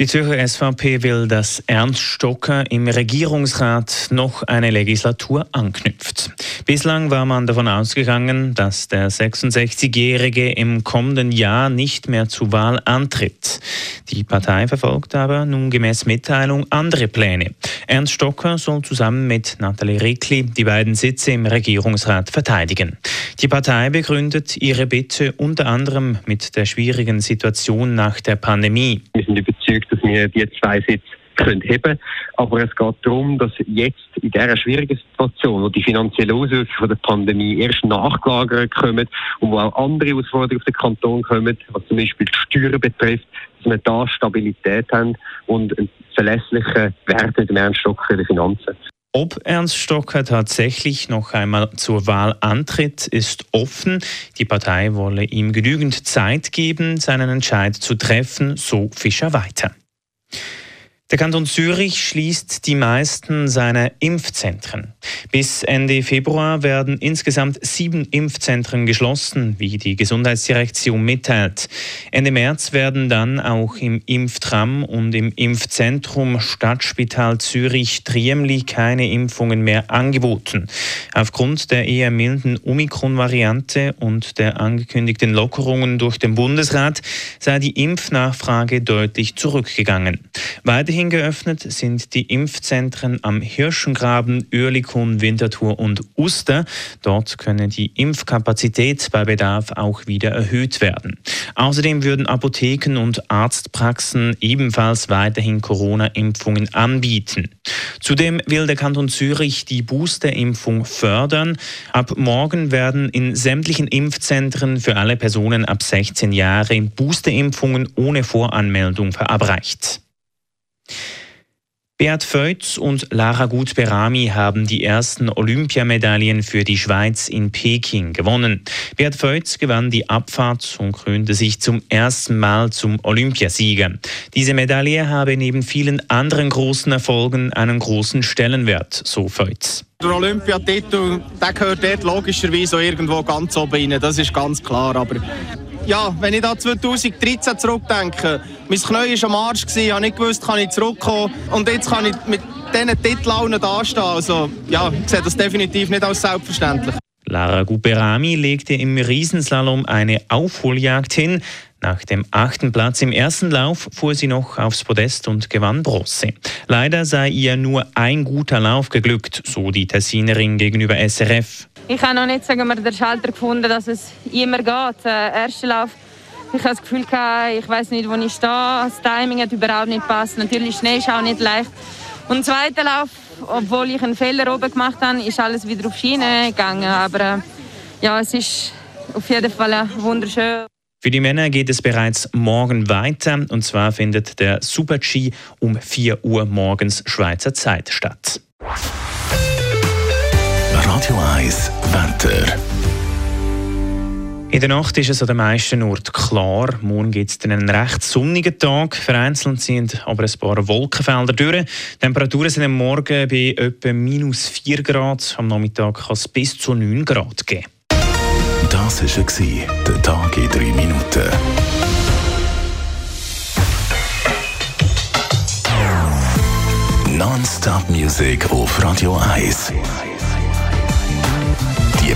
Die Zürcher SVP will, dass Ernst Stocker im Regierungsrat noch eine Legislatur anknüpft. Bislang war man davon ausgegangen, dass der 66-Jährige im kommenden Jahr nicht mehr zur Wahl antritt. Die Partei verfolgt aber nun gemäß Mitteilung andere Pläne. Ernst Stocker soll zusammen mit Nathalie Rickli die beiden Sitze im Regierungsrat verteidigen. Die Partei begründet ihre Bitte unter anderem mit der schwierigen Situation nach der Pandemie. Wir sind überzeugt, dass wir die zwei Sitze können heben Aber es geht darum, dass jetzt in dieser schwierigen Situation, wo die finanziellen Auswirkungen der Pandemie erst nachgelagert kommen und wo auch andere Herausforderungen auf den Kanton kommen, was zum Beispiel die Steuern betrifft, dass wir da Stabilität haben und einen verlässlichen Wert mit dem Ernst Stocker in den Finanzen. Ob Ernst Stocker tatsächlich noch einmal zur Wahl antritt, ist offen. Die Partei wolle ihm genügend Zeit geben, seinen Entscheid zu treffen, so Fischer weiter. Der Kanton Zürich schließt die meisten seiner Impfzentren. Bis Ende Februar werden insgesamt sieben Impfzentren geschlossen, wie die Gesundheitsdirektion mitteilt. Ende März werden dann auch im Impftram und im Impfzentrum Stadtspital Zürich-Triemli keine Impfungen mehr angeboten. Aufgrund der eher milden Omikron-Variante und der angekündigten Lockerungen durch den Bundesrat sei die Impfnachfrage deutlich zurückgegangen. Weiterhin Weiterhin geöffnet sind die Impfzentren am Hirschengraben, Oerlikon, Winterthur und Uster. Dort könne die Impfkapazität bei Bedarf auch wieder erhöht werden. Außerdem würden Apotheken und Arztpraxen ebenfalls weiterhin Corona-Impfungen anbieten. Zudem will der Kanton Zürich die Boosterimpfung fördern. Ab morgen werden in sämtlichen Impfzentren für alle Personen ab 16 Jahre Boosterimpfungen ohne Voranmeldung verabreicht. Beat Feutz und Lara Gut-Berami haben die ersten Olympiamedaillen für die Schweiz in Peking gewonnen. Beat Feutz gewann die Abfahrt und krönte sich zum ersten Mal zum Olympiasieger. Diese Medaille habe neben vielen anderen großen Erfolgen einen großen Stellenwert, so Feutz. Der Olympiatitel, gehört dort logischerweise auch irgendwo ganz oben rein, das ist ganz klar. Aber ja, wenn ich da 2013 zurückdenke, mein Knie war am Arsch, ich habe nicht gewusst, kann ich zurückkommen und jetzt kann ich mit diesen Titeln dastehen. Also ja, ich sehe das definitiv nicht als selbstverständlich. Lara Guperami legte im Riesenslalom eine Aufholjagd hin. Nach dem achten Platz im ersten Lauf fuhr sie noch aufs Podest und gewann Bronze. Leider sei ihr nur ein guter Lauf geglückt, so die Tessinerin gegenüber SRF. Ich habe noch nicht sagen wir, den Schalter gefunden, dass es immer geht. Der erste Lauf, ich habe das Gefühl, ich weiß nicht, wo ich stehe. Das Timing hat überhaupt nicht gepasst. Natürlich, Schnee ist auch nicht leicht. Und der zweite Lauf, obwohl ich einen Fehler oben gemacht habe, ist alles wieder auf Schiene gegangen. Aber äh, ja, es ist auf jeden Fall wunderschön. Für die Männer geht es bereits morgen weiter. Und zwar findet der Super-G um 4 Uhr morgens Schweizer Zeit statt. Radio 1 Wetter. In der Nacht ist es an den meisten Orten klar. Morgen gibt es einen recht sonnigen Tag. Vereinzelt sind aber ein paar Wolkenfelder durch. Die Temperaturen sind am Morgen bei etwa minus 4 Grad. Am Nachmittag kann es bis zu 9 Grad geben. Das war der Tag in 3 Minuten. Non-Stop-Musik auf Radio 1.